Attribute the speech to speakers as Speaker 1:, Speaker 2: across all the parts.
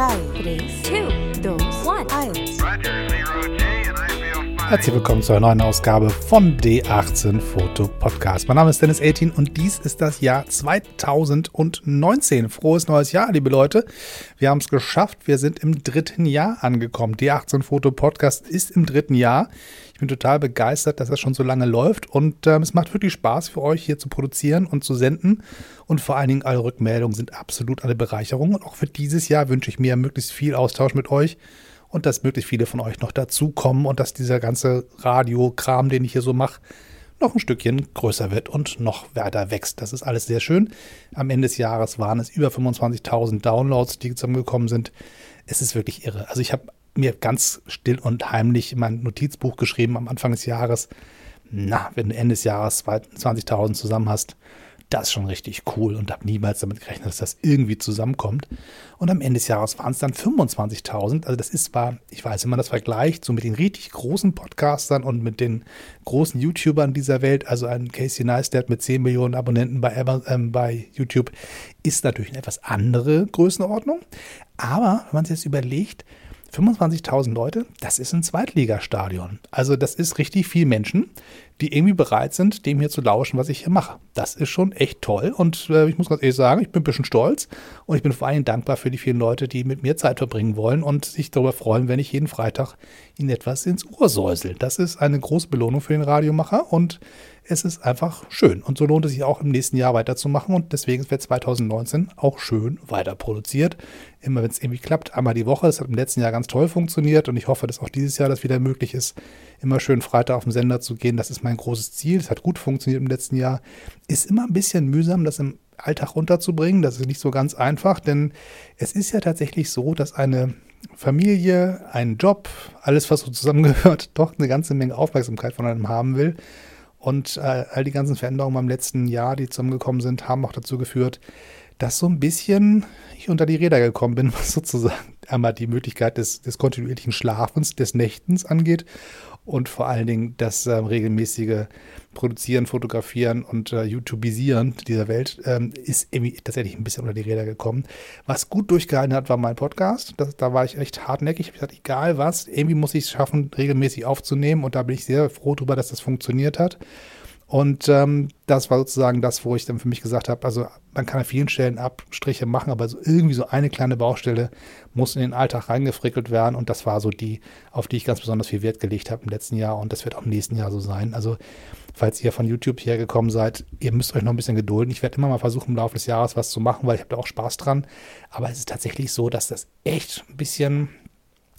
Speaker 1: 3, 2, 1.
Speaker 2: Herzlich willkommen zu einer neuen Ausgabe von D18 Foto Podcast. Mein Name ist Dennis 18 und dies ist das Jahr 2019. Frohes neues Jahr, liebe Leute. Wir haben es geschafft. Wir sind im dritten Jahr angekommen. D18 Foto Podcast ist im dritten Jahr. Ich bin total begeistert, dass das schon so lange läuft und ähm, es macht wirklich Spaß für euch hier zu produzieren und zu senden. Und vor allen Dingen alle Rückmeldungen sind absolut eine Bereicherung. Und auch für dieses Jahr wünsche ich mir möglichst viel Austausch mit euch und dass möglichst viele von euch noch dazukommen und dass dieser ganze Radiokram, den ich hier so mache, noch ein Stückchen größer wird und noch weiter wächst. Das ist alles sehr schön. Am Ende des Jahres waren es über 25.000 Downloads, die zusammengekommen sind. Es ist wirklich irre. Also ich habe mir ganz still und heimlich in mein Notizbuch geschrieben am Anfang des Jahres, na, wenn du Ende des Jahres 20.000 zusammen hast, das ist schon richtig cool und habe niemals damit gerechnet, dass das irgendwie zusammenkommt. Und am Ende des Jahres waren es dann 25.000. Also das ist zwar, ich weiß, wenn man das vergleicht, so mit den richtig großen Podcastern und mit den großen YouTubern dieser Welt, also ein Casey Neistat mit 10 Millionen Abonnenten bei, äh, bei YouTube, ist natürlich eine etwas andere Größenordnung. Aber wenn man sich jetzt überlegt, 25.000 Leute, das ist ein Zweitligastadion. Also das ist richtig viel Menschen, die irgendwie bereit sind, dem hier zu lauschen, was ich hier mache. Das ist schon echt toll und äh, ich muss ganz ehrlich sagen, ich bin ein bisschen stolz und ich bin vor allem dankbar für die vielen Leute, die mit mir Zeit verbringen wollen und sich darüber freuen, wenn ich jeden Freitag ihnen etwas ins Ohr säusel. Das ist eine große Belohnung für den Radiomacher und es ist einfach schön. Und so lohnt es sich auch im nächsten Jahr weiterzumachen. Und deswegen wird 2019 auch schön weiter produziert. Immer wenn es irgendwie klappt, einmal die Woche. Das hat im letzten Jahr ganz toll funktioniert. Und ich hoffe, dass auch dieses Jahr das wieder möglich ist, immer schön Freitag auf den Sender zu gehen. Das ist mein großes Ziel. Es hat gut funktioniert im letzten Jahr. Ist immer ein bisschen mühsam, das im Alltag runterzubringen. Das ist nicht so ganz einfach, denn es ist ja tatsächlich so, dass eine Familie, ein Job, alles, was so zusammengehört, doch eine ganze Menge Aufmerksamkeit von einem haben will. Und äh, all die ganzen Veränderungen beim letzten Jahr, die zusammengekommen sind, haben auch dazu geführt, dass so ein bisschen ich unter die Räder gekommen bin, was sozusagen einmal die Möglichkeit des, des kontinuierlichen Schlafens, des Nächtens angeht. Und vor allen Dingen das ähm, regelmäßige Produzieren, Fotografieren und äh, YouTubisieren dieser Welt ähm, ist irgendwie tatsächlich ein bisschen unter die Räder gekommen. Was gut durchgehalten hat, war mein Podcast. Das, da war ich echt hartnäckig. Ich habe gesagt, egal was, irgendwie muss ich es schaffen, regelmäßig aufzunehmen und da bin ich sehr froh darüber, dass das funktioniert hat. Und ähm, das war sozusagen das, wo ich dann für mich gesagt habe, also man kann an vielen Stellen Abstriche machen, aber so irgendwie so eine kleine Baustelle muss in den Alltag reingefrickelt werden. Und das war so die, auf die ich ganz besonders viel Wert gelegt habe im letzten Jahr. Und das wird auch im nächsten Jahr so sein. Also falls ihr von YouTube hierher gekommen seid, ihr müsst euch noch ein bisschen gedulden. Ich werde immer mal versuchen, im Laufe des Jahres was zu machen, weil ich habe da auch Spaß dran. Aber es ist tatsächlich so, dass das echt ein bisschen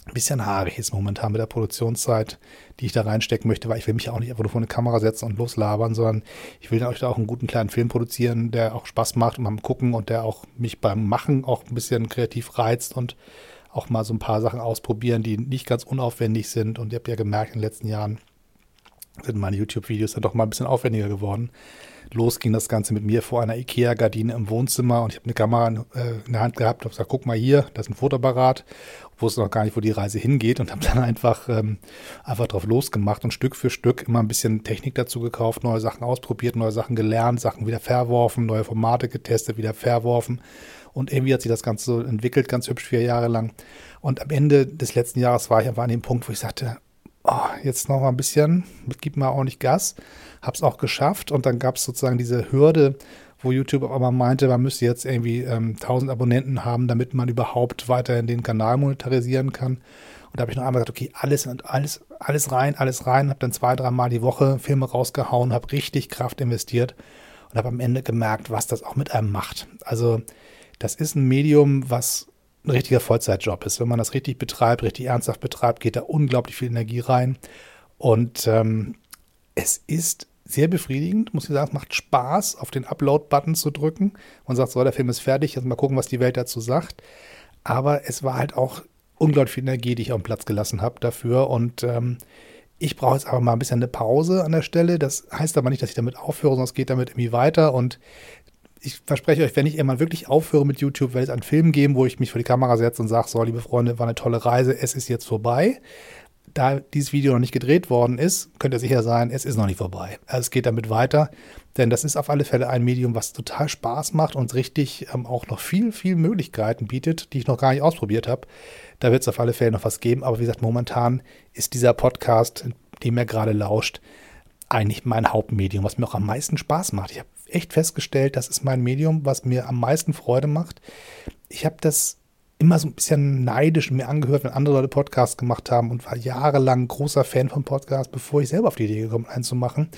Speaker 2: ein bisschen haarig ist momentan mit der Produktionszeit, die ich da reinstecken möchte, weil ich will mich auch nicht einfach nur vor eine Kamera setzen und loslabern, sondern ich will euch da auch einen guten kleinen Film produzieren, der auch Spaß macht und beim Gucken und der auch mich beim Machen auch ein bisschen kreativ reizt und auch mal so ein paar Sachen ausprobieren, die nicht ganz unaufwendig sind. Und ihr habt ja gemerkt, in den letzten Jahren sind meine YouTube-Videos dann doch mal ein bisschen aufwendiger geworden. Los ging das Ganze mit mir vor einer IKEA-Gardine im Wohnzimmer und ich habe eine Kamera in, äh, in der Hand gehabt und gesagt, guck mal hier, das ist ein Fotoapparat wusste noch gar nicht, wo die Reise hingeht und habe dann einfach, ähm, einfach drauf losgemacht und Stück für Stück immer ein bisschen Technik dazu gekauft, neue Sachen ausprobiert, neue Sachen gelernt, Sachen wieder verworfen, neue Formate getestet, wieder verworfen. Und irgendwie hat sich das Ganze so entwickelt, ganz hübsch vier Jahre lang. Und am Ende des letzten Jahres war ich einfach an dem Punkt, wo ich sagte, oh, jetzt noch mal ein bisschen, gib mal ordentlich Gas. Hab's auch geschafft und dann gab es sozusagen diese Hürde, wo YouTube einmal meinte, man müsste jetzt irgendwie ähm, 1000 Abonnenten haben, damit man überhaupt weiterhin den Kanal monetarisieren kann. Und da habe ich noch einmal gesagt, okay, alles, alles, alles rein, alles rein. Habe dann zwei, dreimal die Woche Filme rausgehauen, habe richtig Kraft investiert und habe am Ende gemerkt, was das auch mit einem macht. Also das ist ein Medium, was ein richtiger Vollzeitjob ist. Wenn man das richtig betreibt, richtig ernsthaft betreibt, geht da unglaublich viel Energie rein. Und ähm, es ist sehr befriedigend, muss ich sagen. Es macht Spaß, auf den Upload-Button zu drücken. Man sagt, so, der Film ist fertig, jetzt mal gucken, was die Welt dazu sagt. Aber es war halt auch unglaublich viel Energie, die ich auf den Platz gelassen habe dafür. Und ähm, ich brauche jetzt aber mal ein bisschen eine Pause an der Stelle. Das heißt aber nicht, dass ich damit aufhöre, sondern es geht damit irgendwie weiter. Und ich verspreche euch, wenn ich irgendwann wirklich aufhöre mit YouTube, werde es einen Film geben, wo ich mich vor die Kamera setze und sage, so, liebe Freunde, war eine tolle Reise, es ist jetzt vorbei da dieses Video noch nicht gedreht worden ist, könnt ihr sicher sein, es ist noch nicht vorbei. Also es geht damit weiter, denn das ist auf alle Fälle ein Medium, was total Spaß macht und richtig ähm, auch noch viel, viel Möglichkeiten bietet, die ich noch gar nicht ausprobiert habe. Da wird es auf alle Fälle noch was geben. Aber wie gesagt, momentan ist dieser Podcast, dem er gerade lauscht, eigentlich mein Hauptmedium, was mir auch am meisten Spaß macht. Ich habe echt festgestellt, das ist mein Medium, was mir am meisten Freude macht. Ich habe das immer so ein bisschen neidisch mir angehört, wenn andere Leute Podcasts gemacht haben und war jahrelang großer Fan von Podcasts, bevor ich selber auf die Idee gekommen bin, einen zu machen,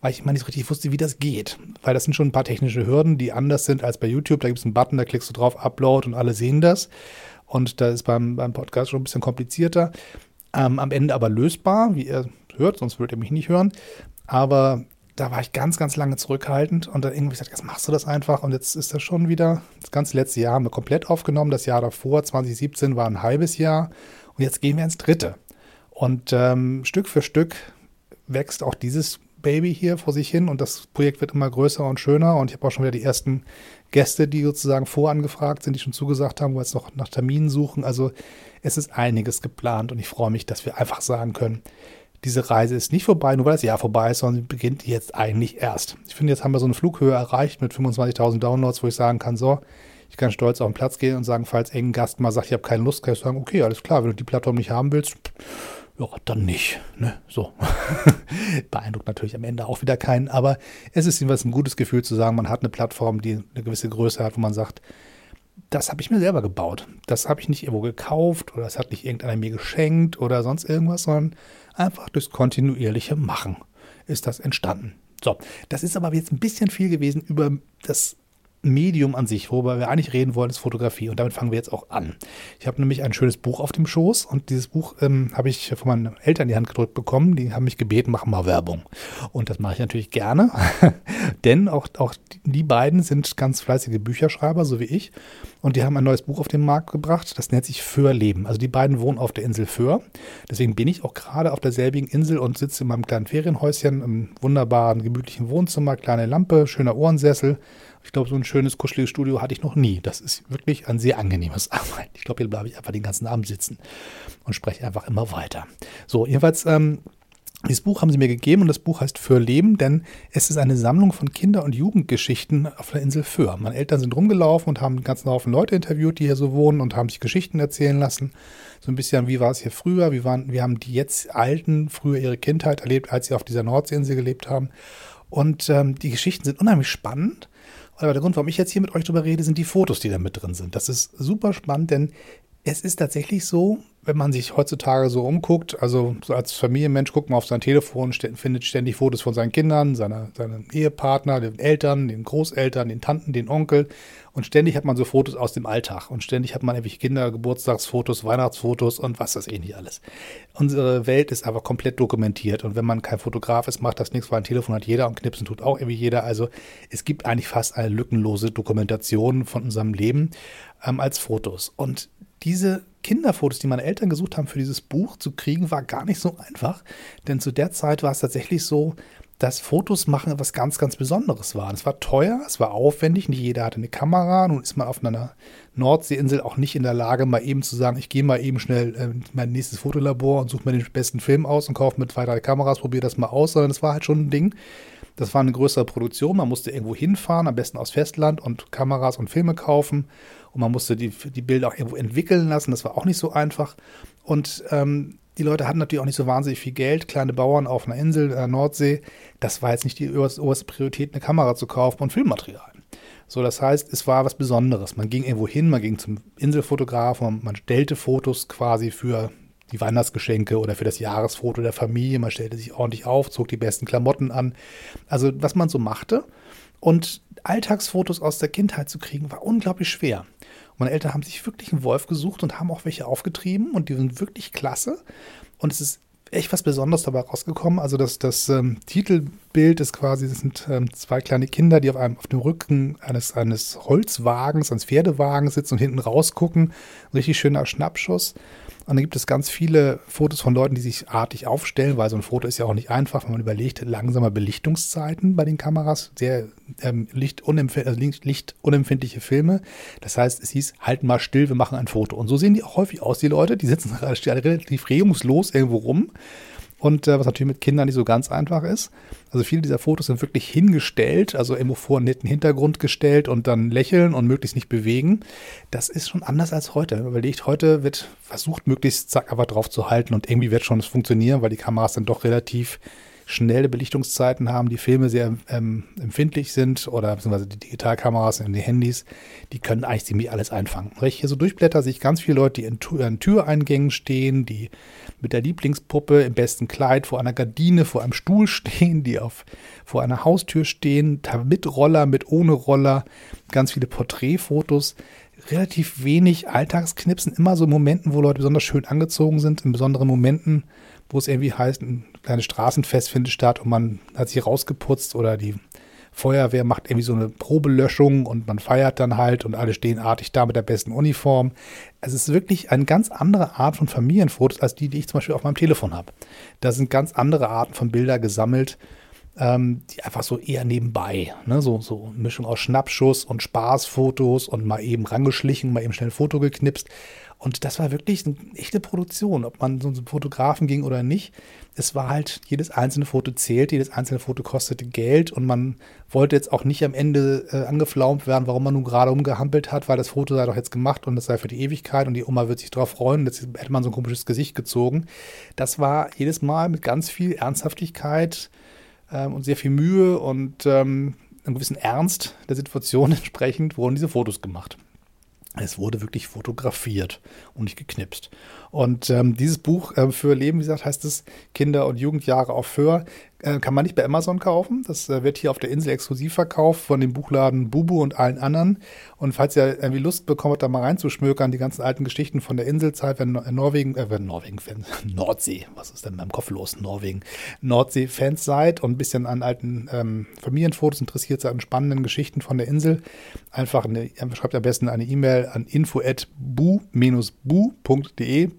Speaker 2: weil ich immer nicht so richtig wusste, wie das geht. Weil das sind schon ein paar technische Hürden, die anders sind als bei YouTube. Da gibt es einen Button, da klickst du drauf, Upload und alle sehen das. Und da ist beim, beim Podcast schon ein bisschen komplizierter. Ähm, am Ende aber lösbar, wie ihr hört, sonst würdet ihr mich nicht hören. Aber da war ich ganz, ganz lange zurückhaltend und dann irgendwie gesagt, jetzt machst du das einfach und jetzt ist das schon wieder, das ganze letzte Jahr haben wir komplett aufgenommen, das Jahr davor, 2017, war ein halbes Jahr und jetzt gehen wir ins dritte. Und ähm, Stück für Stück wächst auch dieses Baby hier vor sich hin und das Projekt wird immer größer und schöner und ich habe auch schon wieder die ersten Gäste, die sozusagen vorangefragt sind, die schon zugesagt haben, wo wir jetzt noch nach Terminen suchen. Also es ist einiges geplant und ich freue mich, dass wir einfach sagen können, diese Reise ist nicht vorbei, nur weil das Jahr vorbei ist, sondern sie beginnt jetzt eigentlich erst. Ich finde, jetzt haben wir so eine Flughöhe erreicht mit 25.000 Downloads, wo ich sagen kann, so, ich kann stolz auf den Platz gehen und sagen, falls irgendein Gast mal sagt, ich habe keine Lust, kann ich sagen, okay, alles klar, wenn du die Plattform nicht haben willst, ja, dann nicht. Ne? So. Beeindruckt natürlich am Ende auch wieder keinen, aber es ist jedenfalls ein gutes Gefühl zu sagen, man hat eine Plattform, die eine gewisse Größe hat, wo man sagt, das habe ich mir selber gebaut. Das habe ich nicht irgendwo gekauft oder das hat nicht irgendeiner mir geschenkt oder sonst irgendwas, sondern einfach durchs kontinuierliche Machen ist das entstanden. So, das ist aber jetzt ein bisschen viel gewesen über das Medium an sich, worüber wir eigentlich reden wollen, ist Fotografie. Und damit fangen wir jetzt auch an. Ich habe nämlich ein schönes Buch auf dem Schoß und dieses Buch ähm, habe ich von meinen Eltern in die Hand gedrückt bekommen. Die haben mich gebeten, mach mal Werbung. Und das mache ich natürlich gerne, denn auch, auch die beiden sind ganz fleißige Bücherschreiber, so wie ich. Und die haben ein neues Buch auf den Markt gebracht, das nennt sich Föhr Leben. Also die beiden wohnen auf der Insel Föhr. Deswegen bin ich auch gerade auf derselbigen Insel und sitze in meinem kleinen Ferienhäuschen im wunderbaren, gemütlichen Wohnzimmer, kleine Lampe, schöner Ohrensessel ich glaube, so ein schönes, kuscheliges Studio hatte ich noch nie. Das ist wirklich ein sehr angenehmes Arbeiten. Ich glaube, hier bleibe ich einfach den ganzen Abend sitzen und spreche einfach immer weiter. So, jedenfalls, ähm, dieses Buch haben sie mir gegeben und das Buch heißt Für Leben, denn es ist eine Sammlung von Kinder- und Jugendgeschichten auf der Insel Föhr. Meine Eltern sind rumgelaufen und haben einen ganzen Haufen Leute interviewt, die hier so wohnen und haben sich Geschichten erzählen lassen. So ein bisschen, wie war es hier früher, wie, waren, wie haben die jetzt Alten früher ihre Kindheit erlebt, als sie auf dieser Nordseeinsel gelebt haben. Und ähm, die Geschichten sind unheimlich spannend aber der Grund, warum ich jetzt hier mit euch drüber rede, sind die Fotos, die da mit drin sind. Das ist super spannend, denn es ist tatsächlich so, wenn man sich heutzutage so umguckt, also so als Familienmensch guckt man auf sein Telefon, findet ständig Fotos von seinen Kindern, seiner, seinem Ehepartner, den Eltern, den Großeltern, den Tanten, den Onkel. Und ständig hat man so Fotos aus dem Alltag. Und ständig hat man irgendwelche Kinder, Geburtstagsfotos, Weihnachtsfotos und was das eh nicht alles. Unsere Welt ist aber komplett dokumentiert. Und wenn man kein Fotograf ist, macht das nichts, weil ein Telefon hat jeder und Knipsen tut auch irgendwie jeder. Also es gibt eigentlich fast eine lückenlose Dokumentation von unserem Leben ähm, als Fotos. Und diese Kinderfotos, die meine Eltern gesucht haben für dieses Buch zu kriegen, war gar nicht so einfach. Denn zu der Zeit war es tatsächlich so, dass Fotos machen etwas ganz, ganz Besonderes war. Es war teuer, es war aufwendig, nicht jeder hatte eine Kamera. Nun ist man auf einer Nordseeinsel auch nicht in der Lage, mal eben zu sagen, ich gehe mal eben schnell äh, in mein nächstes Fotolabor und suche mir den besten Film aus und kaufe mit zwei, drei Kameras, probiere das mal aus, sondern es war halt schon ein Ding. Das war eine größere Produktion, man musste irgendwo hinfahren, am besten aus Festland und Kameras und Filme kaufen und man musste die, die Bilder auch irgendwo entwickeln lassen. Das war auch nicht so einfach. Und ähm, die Leute hatten natürlich auch nicht so wahnsinnig viel Geld. Kleine Bauern auf einer Insel in der Nordsee. Das war jetzt nicht die oberste Priorität, eine Kamera zu kaufen und Filmmaterial. So, das heißt, es war was Besonderes. Man ging irgendwo hin, man ging zum Inselfotografen, man stellte Fotos quasi für die Weihnachtsgeschenke oder für das Jahresfoto der Familie. Man stellte sich ordentlich auf, zog die besten Klamotten an. Also, was man so machte. Und Alltagsfotos aus der Kindheit zu kriegen, war unglaublich schwer. Und meine Eltern haben sich wirklich einen Wolf gesucht und haben auch welche aufgetrieben und die sind wirklich klasse. Und es ist echt was Besonderes dabei rausgekommen. Also das, das ähm, Titelbild Bild ist quasi, das sind ähm, zwei kleine Kinder, die auf einem auf dem Rücken eines, eines Holzwagens, eines Pferdewagens sitzen und hinten rausgucken. Ein richtig schöner Schnappschuss. Und dann gibt es ganz viele Fotos von Leuten, die sich artig aufstellen, weil so ein Foto ist ja auch nicht einfach, wenn man überlegt, langsame Belichtungszeiten bei den Kameras, sehr ähm, lichtunempf also lichtunempfindliche Filme. Das heißt, es hieß, halten mal still, wir machen ein Foto. Und so sehen die auch häufig aus, die Leute. Die sitzen relativ regungslos irgendwo rum und äh, was natürlich mit Kindern nicht so ganz einfach ist. Also viele dieser Fotos sind wirklich hingestellt, also irgendwo vor einen netten Hintergrund gestellt und dann lächeln und möglichst nicht bewegen. Das ist schon anders als heute. Überlegt, heute wird versucht, möglichst zack einfach drauf zu halten und irgendwie wird schon es funktionieren, weil die Kameras dann doch relativ schnelle Belichtungszeiten haben, die Filme sehr ähm, empfindlich sind oder beziehungsweise die Digitalkameras in den Handys, die können eigentlich ziemlich alles einfangen. Wenn ich hier so durchblätter, sehe ich ganz viele Leute, die in, in Türeingängen stehen, die mit der Lieblingspuppe im besten Kleid vor einer Gardine, vor einem Stuhl stehen, die auf, vor einer Haustür stehen, mit Roller, mit ohne Roller, ganz viele Porträtfotos relativ wenig Alltagsknipsen, immer so Momenten, wo Leute besonders schön angezogen sind, in besonderen Momenten, wo es irgendwie heißt, ein kleines Straßenfest findet statt und man hat sich rausgeputzt oder die Feuerwehr macht irgendwie so eine Probelöschung und man feiert dann halt und alle stehen artig da mit der besten Uniform. Es ist wirklich eine ganz andere Art von Familienfotos als die, die ich zum Beispiel auf meinem Telefon habe. Da sind ganz andere Arten von Bilder gesammelt, ähm, die einfach so eher nebenbei, ne? so, so Mischung aus Schnappschuss und Spaßfotos und mal eben rangeschlichen, mal eben schnell ein Foto geknipst. Und das war wirklich eine echte Produktion, ob man so einen Fotografen ging oder nicht. Es war halt, jedes einzelne Foto zählt, jedes einzelne Foto kostete Geld und man wollte jetzt auch nicht am Ende äh, angeflaumt werden, warum man nun gerade umgehampelt hat, weil das Foto sei doch jetzt gemacht und das sei für die Ewigkeit und die Oma wird sich darauf freuen. Jetzt hätte man so ein komisches Gesicht gezogen. Das war jedes Mal mit ganz viel Ernsthaftigkeit ähm, und sehr viel Mühe und ähm, einem gewissen Ernst der Situation entsprechend wurden diese Fotos gemacht. Es wurde wirklich fotografiert und nicht geknipst. Und ähm, dieses Buch äh, für Leben, wie gesagt, heißt es Kinder- und Jugendjahre auf Hör. Äh, kann man nicht bei Amazon kaufen. Das äh, wird hier auf der Insel exklusiv verkauft von dem Buchladen Bubu und allen anderen. Und falls ihr irgendwie Lust bekommt, da mal reinzuschmökern, die ganzen alten Geschichten von der Inselzeit, wenn Norwegen, äh, wenn Norwegen, Fans, Nordsee, was ist denn beim Kopf los, Norwegen, Nordsee-Fans seid und ein bisschen an alten ähm, Familienfotos interessiert seid, an spannenden Geschichten von der Insel, einfach eine, schreibt am besten eine E-Mail an info@bu-bu.de.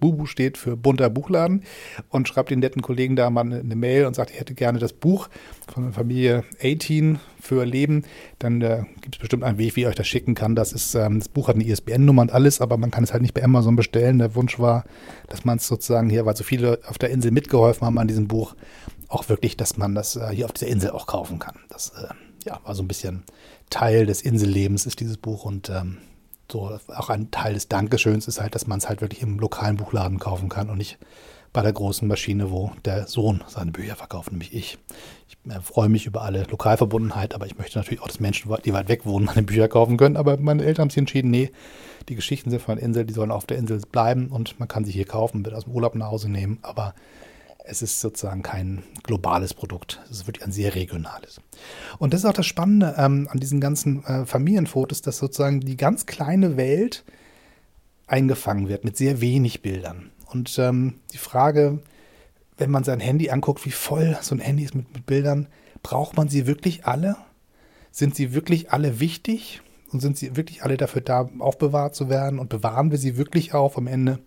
Speaker 2: Bubu steht für bunter Buchladen und schreibt den netten Kollegen da mal eine Mail und sagt, ich hätte gerne das Buch von der Familie 18 für Leben, dann äh, gibt es bestimmt einen Weg, wie ich euch das schicken kann. Das ist, ähm, das Buch hat eine ISBN-Nummer und alles, aber man kann es halt nicht bei Amazon bestellen. Der Wunsch war, dass man es sozusagen hier, weil so viele auf der Insel mitgeholfen haben an diesem Buch, auch wirklich, dass man das äh, hier auf dieser Insel auch kaufen kann. Das äh, ja, war so ein bisschen Teil des Insellebens ist dieses Buch und ähm, so auch ein Teil des Dankeschöns ist halt, dass man es halt wirklich im lokalen Buchladen kaufen kann und nicht bei der großen Maschine, wo der Sohn seine Bücher verkauft, nämlich ich. Ich äh, freue mich über alle Lokalverbundenheit, aber ich möchte natürlich auch, dass Menschen, die weit weg wohnen, meine Bücher kaufen können. Aber meine Eltern haben sich entschieden, nee, die Geschichten sind von der Insel, die sollen auf der Insel bleiben und man kann sie hier kaufen, wird aus dem Urlaub nach Hause nehmen. Aber es ist sozusagen kein globales Produkt. Es ist wirklich ein sehr regionales. Und das ist auch das Spannende ähm, an diesen ganzen äh, Familienfotos, dass sozusagen die ganz kleine Welt eingefangen wird mit sehr wenig Bildern. Und ähm, die Frage, wenn man sein Handy anguckt, wie voll so ein Handy ist mit, mit Bildern, braucht man sie wirklich alle? Sind sie wirklich alle wichtig? Und sind sie wirklich alle dafür da, aufbewahrt zu werden? Und bewahren wir sie wirklich auf? Am Ende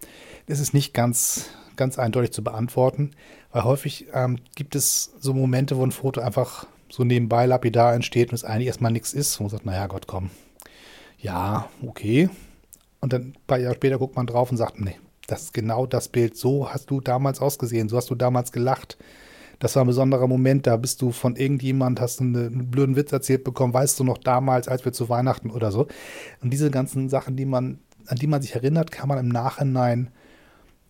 Speaker 2: ist es nicht ganz, ganz eindeutig zu beantworten, weil häufig ähm, gibt es so Momente, wo ein Foto einfach so nebenbei lapidar entsteht und es eigentlich erstmal nichts ist. Und man sagt, naja, Gott, komm. Ja, okay. Und dann ein paar Jahre später guckt man drauf und sagt, nee, das ist genau das Bild. So hast du damals ausgesehen, so hast du damals gelacht. Das war ein besonderer Moment, da bist du von irgendjemand, hast einen, blöden Witz erzählt bekommen, weißt du noch damals, als wir zu Weihnachten oder so. Und diese ganzen Sachen, die man, an die man sich erinnert, kann man im Nachhinein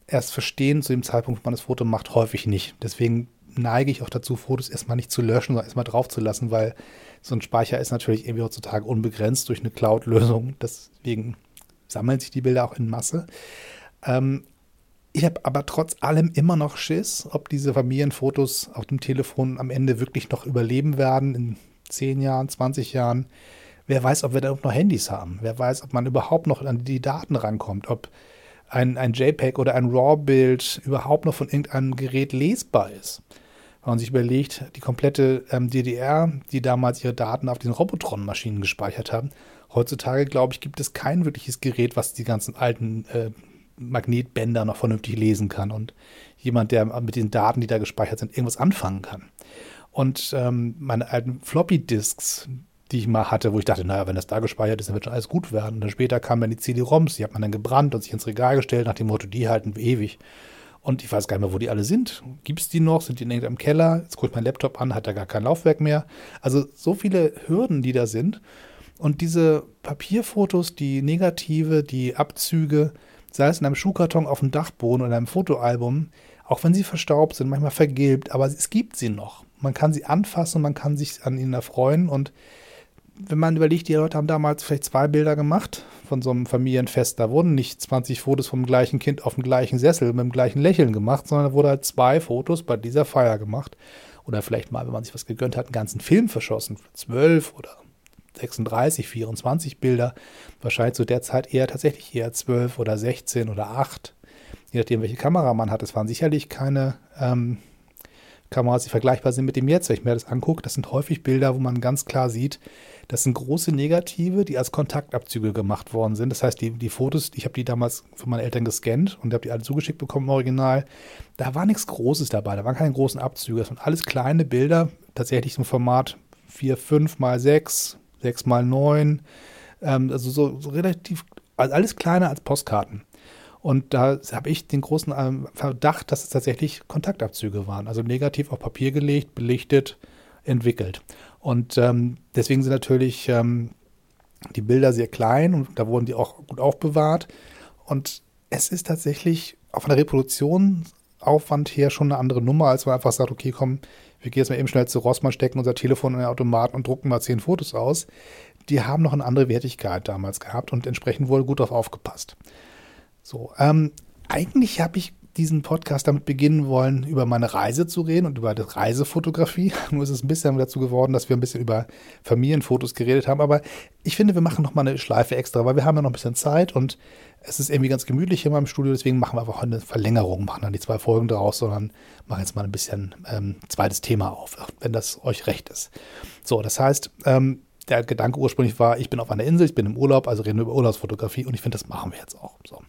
Speaker 2: erst verstehen, zu dem Zeitpunkt, wo man das Foto macht, häufig nicht. Deswegen neige ich auch dazu, Fotos erstmal nicht zu löschen, sondern erstmal drauf zu lassen, weil so ein Speicher ist natürlich irgendwie heutzutage unbegrenzt durch eine Cloud-Lösung. Deswegen sammeln sich die Bilder auch in Masse. Ähm, ich habe aber trotz allem immer noch Schiss, ob diese Familienfotos auf dem Telefon am Ende wirklich noch überleben werden in 10 Jahren, 20 Jahren. Wer weiß, ob wir da noch Handys haben. Wer weiß, ob man überhaupt noch an die Daten rankommt. Ob ein, ein JPEG oder ein RAW-Bild überhaupt noch von irgendeinem Gerät lesbar ist. Wenn man sich überlegt, die komplette ähm, DDR, die damals ihre Daten auf den Robotron-Maschinen gespeichert haben, heutzutage, glaube ich, gibt es kein wirkliches Gerät, was die ganzen alten äh, Magnetbänder noch vernünftig lesen kann und jemand, der mit den Daten, die da gespeichert sind, irgendwas anfangen kann. Und ähm, meine alten Floppy-Disks, die ich mal hatte, wo ich dachte, naja, wenn das da gespeichert ist, dann wird schon alles gut werden. Und dann später kamen dann die CD-ROMs, die hat man dann gebrannt und sich ins Regal gestellt, nach dem Motto, die halten ewig. Und ich weiß gar nicht mehr, wo die alle sind. Gibt es die noch? Sind die in irgendeinem Keller? Jetzt gucke ich mein Laptop an, hat da gar kein Laufwerk mehr. Also so viele Hürden, die da sind. Und diese Papierfotos, die Negative, die Abzüge, sei es in einem Schuhkarton auf dem Dachboden oder einem Fotoalbum, auch wenn sie verstaubt sind, manchmal vergilbt, aber es gibt sie noch. Man kann sie anfassen, man kann sich an ihnen erfreuen und wenn man überlegt, die Leute haben damals vielleicht zwei Bilder gemacht von so einem Familienfest. Da wurden nicht 20 Fotos vom gleichen Kind auf dem gleichen Sessel mit dem gleichen Lächeln gemacht, sondern da wurde halt zwei Fotos bei dieser Feier gemacht. Oder vielleicht mal, wenn man sich was gegönnt hat, einen ganzen Film verschossen. Zwölf oder 36, 24 Bilder. Wahrscheinlich zu der Zeit eher tatsächlich eher 12 oder 16 oder 8. Je nachdem, welche Kamera man hat. Es waren sicherlich keine ähm, Kameras, die vergleichbar sind mit dem jetzt. Wenn ich mir das angucke, das sind häufig Bilder, wo man ganz klar sieht, das sind große Negative, die als Kontaktabzüge gemacht worden sind. Das heißt, die, die Fotos, ich habe die damals für meine Eltern gescannt und habe die alle zugeschickt bekommen im Original. Da war nichts Großes dabei, da waren keine großen Abzüge. Das waren alles kleine Bilder, tatsächlich im Format 4, 5 mal 6, 6 mal 9. Ähm, also so, so relativ, also alles kleiner als Postkarten. Und da habe ich den großen ähm, Verdacht, dass es tatsächlich Kontaktabzüge waren. Also negativ auf Papier gelegt, belichtet, entwickelt. Und ähm, deswegen sind natürlich ähm, die Bilder sehr klein und da wurden die auch gut aufbewahrt. Und es ist tatsächlich auf einer Reproduktionsaufwand her schon eine andere Nummer, als man einfach sagt, okay, komm, wir gehen jetzt mal eben schnell zu Rossmann, stecken unser Telefon in den Automaten und drucken mal zehn Fotos aus. Die haben noch eine andere Wertigkeit damals gehabt und entsprechend wurde gut darauf aufgepasst. So, ähm, eigentlich habe ich diesen Podcast damit beginnen wollen, über meine Reise zu reden und über die Reisefotografie. Nur ist es ein bisschen dazu geworden, dass wir ein bisschen über Familienfotos geredet haben. Aber ich finde, wir machen noch mal eine Schleife extra, weil wir haben ja noch ein bisschen Zeit und es ist irgendwie ganz gemütlich hier in meinem Studio. Deswegen machen wir einfach eine Verlängerung, machen dann die zwei Folgen daraus, sondern machen jetzt mal ein bisschen ähm, zweites Thema auf, wenn das euch recht ist. So, das heißt, ähm, der Gedanke ursprünglich war, ich bin auf einer Insel, ich bin im Urlaub, also reden wir über Urlaubsfotografie und ich finde, das machen wir jetzt auch. So.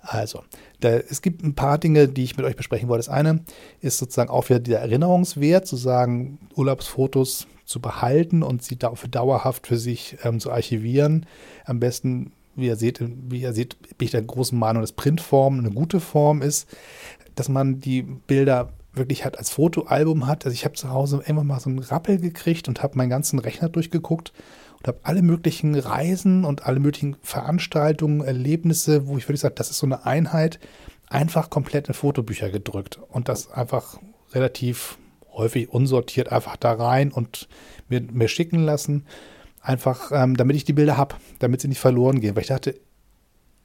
Speaker 2: Also, da, es gibt ein paar Dinge, die ich mit euch besprechen wollte. Das eine ist sozusagen auch wieder der Erinnerungswert, zu sagen, Urlaubsfotos zu behalten und sie da für dauerhaft für sich ähm, zu archivieren. Am besten, wie ihr seht, wie ihr seht, bin ich der großen Meinung, dass Printform eine gute Form ist, dass man die Bilder wirklich halt als Fotoalbum hat. Also ich habe zu Hause immer mal so einen Rappel gekriegt und habe meinen ganzen Rechner durchgeguckt und habe alle möglichen Reisen und alle möglichen Veranstaltungen, Erlebnisse, wo ich wirklich sage, das ist so eine Einheit, einfach komplett in Fotobücher gedrückt und das einfach relativ häufig unsortiert einfach da rein und mir, mir schicken lassen. Einfach, ähm, damit ich die Bilder habe, damit sie nicht verloren gehen. Weil ich dachte,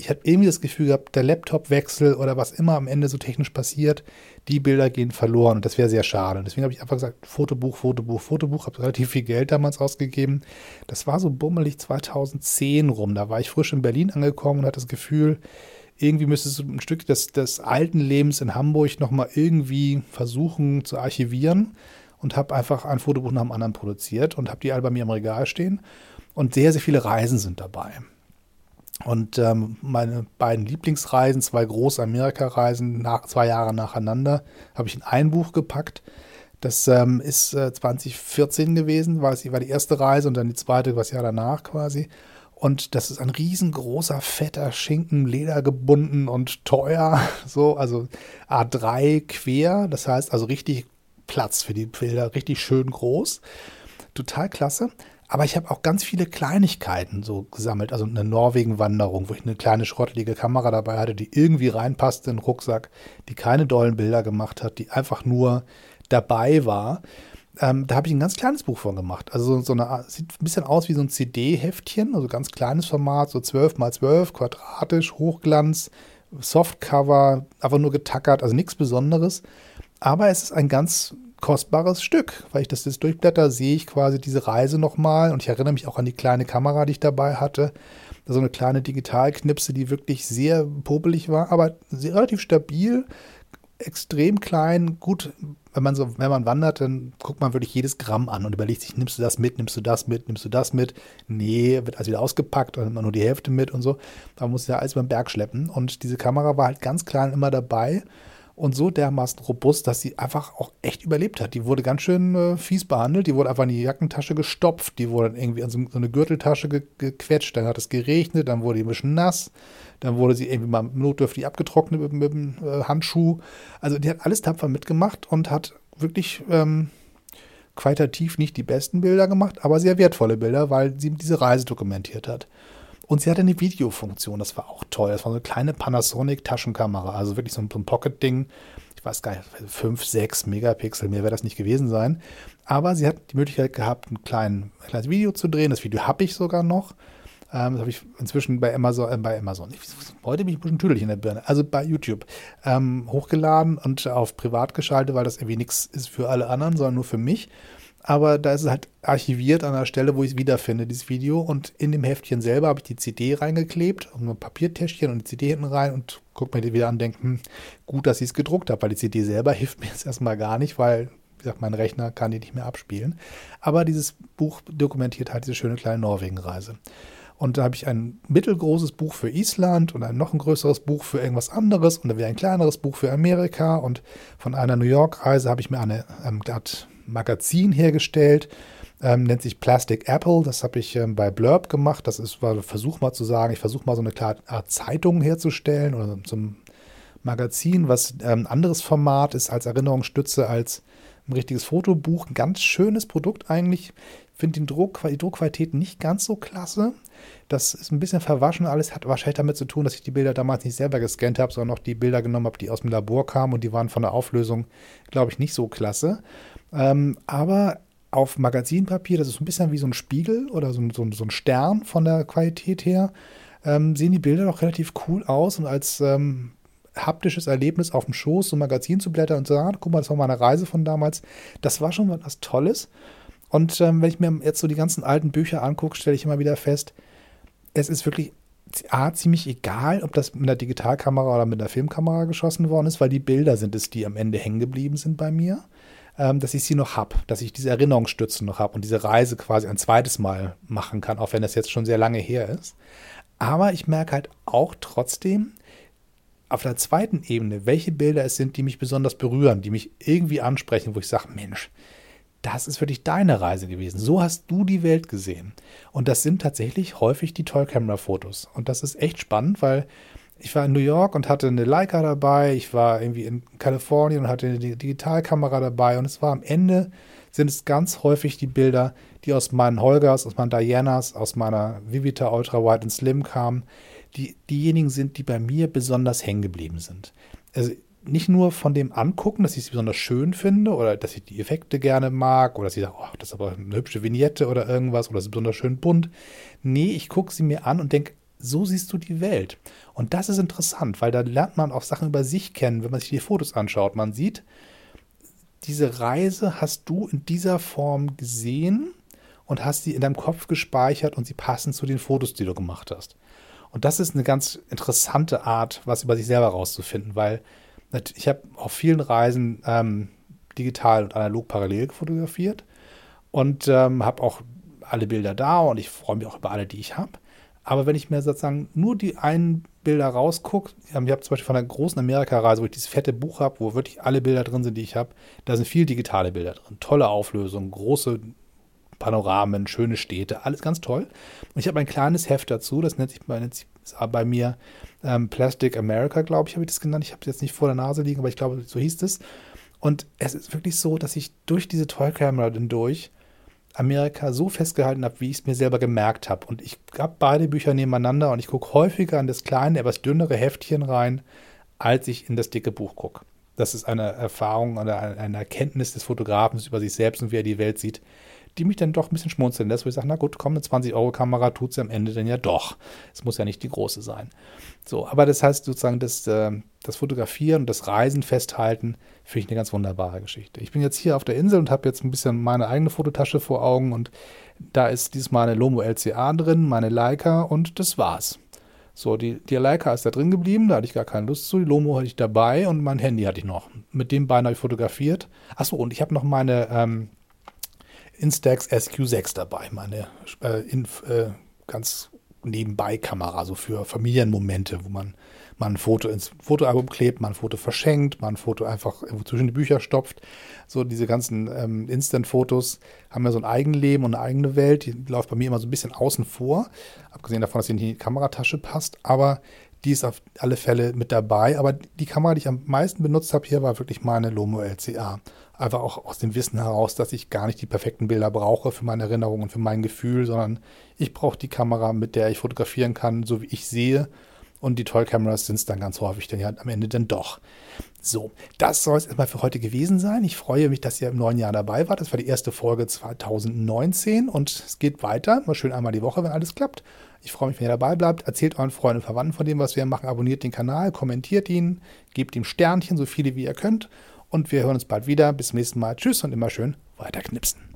Speaker 2: ich habe irgendwie das Gefühl gehabt, der Laptopwechsel oder was immer am Ende so technisch passiert, die Bilder gehen verloren und das wäre sehr schade. Und deswegen habe ich einfach gesagt, Fotobuch, Fotobuch, Fotobuch, habe relativ viel Geld damals ausgegeben. Das war so bummelig 2010 rum. Da war ich frisch in Berlin angekommen und hatte das Gefühl, irgendwie müsste so ein Stück des, des alten Lebens in Hamburg nochmal irgendwie versuchen zu archivieren und habe einfach ein Fotobuch nach dem anderen produziert und habe die alle bei mir im Regal stehen. Und sehr, sehr viele Reisen sind dabei. Und ähm, meine beiden Lieblingsreisen, zwei große Amerika-Reisen, nach, zwei Jahre nacheinander, habe ich in ein Buch gepackt. Das ähm, ist äh, 2014 gewesen, war, war die erste Reise und dann die zweite, was Jahr danach quasi. Und das ist ein riesengroßer, fetter Schinken, ledergebunden und teuer. So, also A3 quer. Das heißt also richtig Platz für die Bilder, richtig schön groß. Total klasse. Aber ich habe auch ganz viele Kleinigkeiten so gesammelt. Also eine Norwegen-Wanderung, wo ich eine kleine schrottelige Kamera dabei hatte, die irgendwie reinpasste in den Rucksack, die keine dollen Bilder gemacht hat, die einfach nur dabei war. Ähm, da habe ich ein ganz kleines Buch von gemacht. Also so, eine, sieht ein bisschen aus wie so ein CD-Heftchen, also ganz kleines Format, so 12 mal 12, quadratisch, Hochglanz, Softcover, einfach nur getackert, also nichts Besonderes. Aber es ist ein ganz kostbares Stück. Weil ich das jetzt durchblätter, sehe ich quasi diese Reise nochmal und ich erinnere mich auch an die kleine Kamera, die ich dabei hatte. So eine kleine Digitalknipse, die wirklich sehr popelig war, aber relativ stabil, extrem klein, gut wenn man so, wenn man wandert, dann guckt man wirklich jedes Gramm an und überlegt sich, nimmst du das mit, nimmst du das mit, nimmst du das mit? Nee, wird alles wieder ausgepackt und nimmt man nur die Hälfte mit und so. Man muss ja alles über den Berg schleppen. Und diese Kamera war halt ganz klein immer dabei und so dermaßen robust, dass sie einfach auch echt überlebt hat. Die wurde ganz schön äh, fies behandelt. Die wurde einfach in die Jackentasche gestopft. Die wurde dann irgendwie an so, so eine Gürteltasche ge gequetscht. Dann hat es geregnet. Dann wurde die ein bisschen nass. Dann wurde sie irgendwie mal notdürftig abgetrocknet mit, mit dem äh, Handschuh. Also die hat alles tapfer mitgemacht und hat wirklich ähm, qualitativ nicht die besten Bilder gemacht, aber sehr wertvolle Bilder, weil sie diese Reise dokumentiert hat. Und sie hatte eine Videofunktion, das war auch toll. Das war so eine kleine Panasonic-Taschenkamera, also wirklich so ein, Pocket-Ding. Ich weiß gar nicht, 5, 6 Megapixel, mehr wäre das nicht gewesen sein. Aber sie hat die Möglichkeit gehabt, ein, klein, ein kleines Video zu drehen. Das Video habe ich sogar noch. Ähm, das habe ich inzwischen bei Amazon, äh, bei Amazon, ich, heute bin ich ein bisschen tüdelig in der Birne, also bei YouTube ähm, hochgeladen und auf privat geschaltet, weil das irgendwie nichts ist für alle anderen, sondern nur für mich. Aber da ist es halt archiviert an der Stelle, wo ich es wiederfinde, dieses Video. Und in dem Heftchen selber habe ich die CD reingeklebt und ein Papiertäschchen und die CD hinten rein und gucke mir die wieder an und denke, hm, gut, dass ich es gedruckt habe, weil die CD selber hilft mir jetzt erstmal gar nicht, weil wie gesagt, mein Rechner kann die nicht mehr abspielen. Aber dieses Buch dokumentiert halt diese schöne kleine Norwegen-Reise. Und da habe ich ein mittelgroßes Buch für Island und ein noch ein größeres Buch für irgendwas anderes und dann wieder ein kleineres Buch für Amerika. Und von einer New York-Reise habe ich mir eine ähm, Art Magazin hergestellt. Ähm, nennt sich Plastic Apple. Das habe ich ähm, bei Blurb gemacht. Das ist, war Versuch mal zu sagen, ich versuche mal so eine Art Zeitung herzustellen oder ein Magazin, was ein ähm, anderes Format ist als Erinnerungsstütze, als ein richtiges Fotobuch. Ein ganz schönes Produkt eigentlich. Ich finde die, Druck, die Druckqualität nicht ganz so klasse. Das ist ein bisschen verwaschen. Alles hat wahrscheinlich damit zu tun, dass ich die Bilder damals nicht selber gescannt habe, sondern noch die Bilder genommen habe, die aus dem Labor kamen und die waren von der Auflösung, glaube ich, nicht so klasse. Ähm, aber auf Magazinpapier, das ist ein bisschen wie so ein Spiegel oder so, so, so ein Stern von der Qualität her, ähm, sehen die Bilder doch relativ cool aus und als ähm, haptisches Erlebnis auf dem Schoß, so ein Magazin zu blättern und zu sagen, ah, guck mal, das war meine Reise von damals, das war schon was Tolles. Und ähm, wenn ich mir jetzt so die ganzen alten Bücher angucke, stelle ich immer wieder fest, es ist wirklich A, ziemlich egal, ob das mit einer Digitalkamera oder mit einer Filmkamera geschossen worden ist, weil die Bilder sind es, die am Ende hängen geblieben sind bei mir, ähm, dass ich sie noch habe, dass ich diese Erinnerungsstützen noch habe und diese Reise quasi ein zweites Mal machen kann, auch wenn das jetzt schon sehr lange her ist. Aber ich merke halt auch trotzdem auf der zweiten Ebene, welche Bilder es sind, die mich besonders berühren, die mich irgendwie ansprechen, wo ich sage, Mensch, das ist wirklich deine Reise gewesen. So hast du die Welt gesehen. Und das sind tatsächlich häufig die Toy Camera Fotos. Und das ist echt spannend, weil ich war in New York und hatte eine Leica dabei. Ich war irgendwie in Kalifornien und hatte eine Digitalkamera dabei. Und es war am Ende sind es ganz häufig die Bilder, die aus meinen Holgers, aus meinen Dianas, aus meiner Vivita Ultra Wide und Slim kamen, die diejenigen sind, die bei mir besonders hängen geblieben sind. Also nicht nur von dem Angucken, dass ich es besonders schön finde oder dass ich die Effekte gerne mag oder dass ich sage, oh, das ist aber eine hübsche Vignette oder irgendwas oder es ist besonders schön bunt. Nee, ich gucke sie mir an und denke, so siehst du die Welt. Und das ist interessant, weil da lernt man auch Sachen über sich kennen, wenn man sich die Fotos anschaut. Man sieht, diese Reise hast du in dieser Form gesehen und hast sie in deinem Kopf gespeichert und sie passen zu den Fotos, die du gemacht hast. Und das ist eine ganz interessante Art, was über sich selber rauszufinden, weil ich habe auf vielen Reisen ähm, digital und analog parallel fotografiert und ähm, habe auch alle Bilder da und ich freue mich auch über alle, die ich habe. Aber wenn ich mir sozusagen nur die einen Bilder rausgucke, ich habe zum Beispiel von einer großen Amerika-Reise, wo ich dieses fette Buch habe, wo wirklich alle Bilder drin sind, die ich habe, da sind viele digitale Bilder drin. Tolle Auflösung, große Panoramen, schöne Städte, alles ganz toll. Und ich habe ein kleines Heft dazu, das nennt sich, nennt sich bei mir ähm, Plastic America, glaube ich, habe ich das genannt. Ich habe es jetzt nicht vor der Nase liegen, aber ich glaube, so hieß es. Und es ist wirklich so, dass ich durch diese Toy Camera dann durch Amerika so festgehalten habe, wie ich es mir selber gemerkt habe. Und ich habe beide Bücher nebeneinander und ich gucke häufiger in das kleine, etwas dünnere Heftchen rein, als ich in das dicke Buch gucke. Das ist eine Erfahrung oder eine Erkenntnis des Fotografen über sich selbst und wie er die Welt sieht, die mich dann doch ein bisschen schmunzeln lässt, wo ich sage, na gut, komm, eine 20-Euro-Kamera tut sie am Ende dann ja doch. Es muss ja nicht die große sein. So, aber das heißt sozusagen, das, äh, das Fotografieren und das Reisen festhalten, finde ich eine ganz wunderbare Geschichte. Ich bin jetzt hier auf der Insel und habe jetzt ein bisschen meine eigene Fototasche vor Augen und da ist diesmal eine Lomo LCA drin, meine Leica und das war's. So, die, die Leica ist da drin geblieben, da hatte ich gar keine Lust zu. Die Lomo hatte ich dabei und mein Handy hatte ich noch. Mit dem Bein habe ich fotografiert. Achso, und ich habe noch meine ähm, Instax SQ6 dabei, meine äh, in, äh, ganz nebenbei Kamera, so für Familienmomente, wo man mal ein Foto ins Fotoalbum klebt, mal ein Foto verschenkt, mal ein Foto einfach zwischen die Bücher stopft. So diese ganzen ähm, Instant-Fotos haben ja so ein Eigenleben und eine eigene Welt. Die läuft bei mir immer so ein bisschen außen vor, abgesehen davon, dass sie in die Kameratasche passt. Aber die ist auf alle Fälle mit dabei. Aber die Kamera, die ich am meisten benutzt habe hier, war wirklich meine Lomo LCA. Einfach auch aus dem Wissen heraus, dass ich gar nicht die perfekten Bilder brauche für meine Erinnerung und für mein Gefühl, sondern ich brauche die Kamera, mit der ich fotografieren kann, so wie ich sehe und die Toy Cameras sind es dann ganz häufig dann ja am Ende dann doch. So, das soll es erstmal für heute gewesen sein. Ich freue mich, dass ihr im neuen Jahr dabei wart. Das war die erste Folge 2019 und es geht weiter. Mal schön einmal die Woche, wenn alles klappt. Ich freue mich, wenn ihr dabei bleibt. Erzählt euren Freunden und Verwandten von dem, was wir machen. Abonniert den Kanal, kommentiert ihn, gebt ihm Sternchen, so viele wie ihr könnt. Und wir hören uns bald wieder. Bis zum nächsten Mal. Tschüss und immer schön weiter knipsen.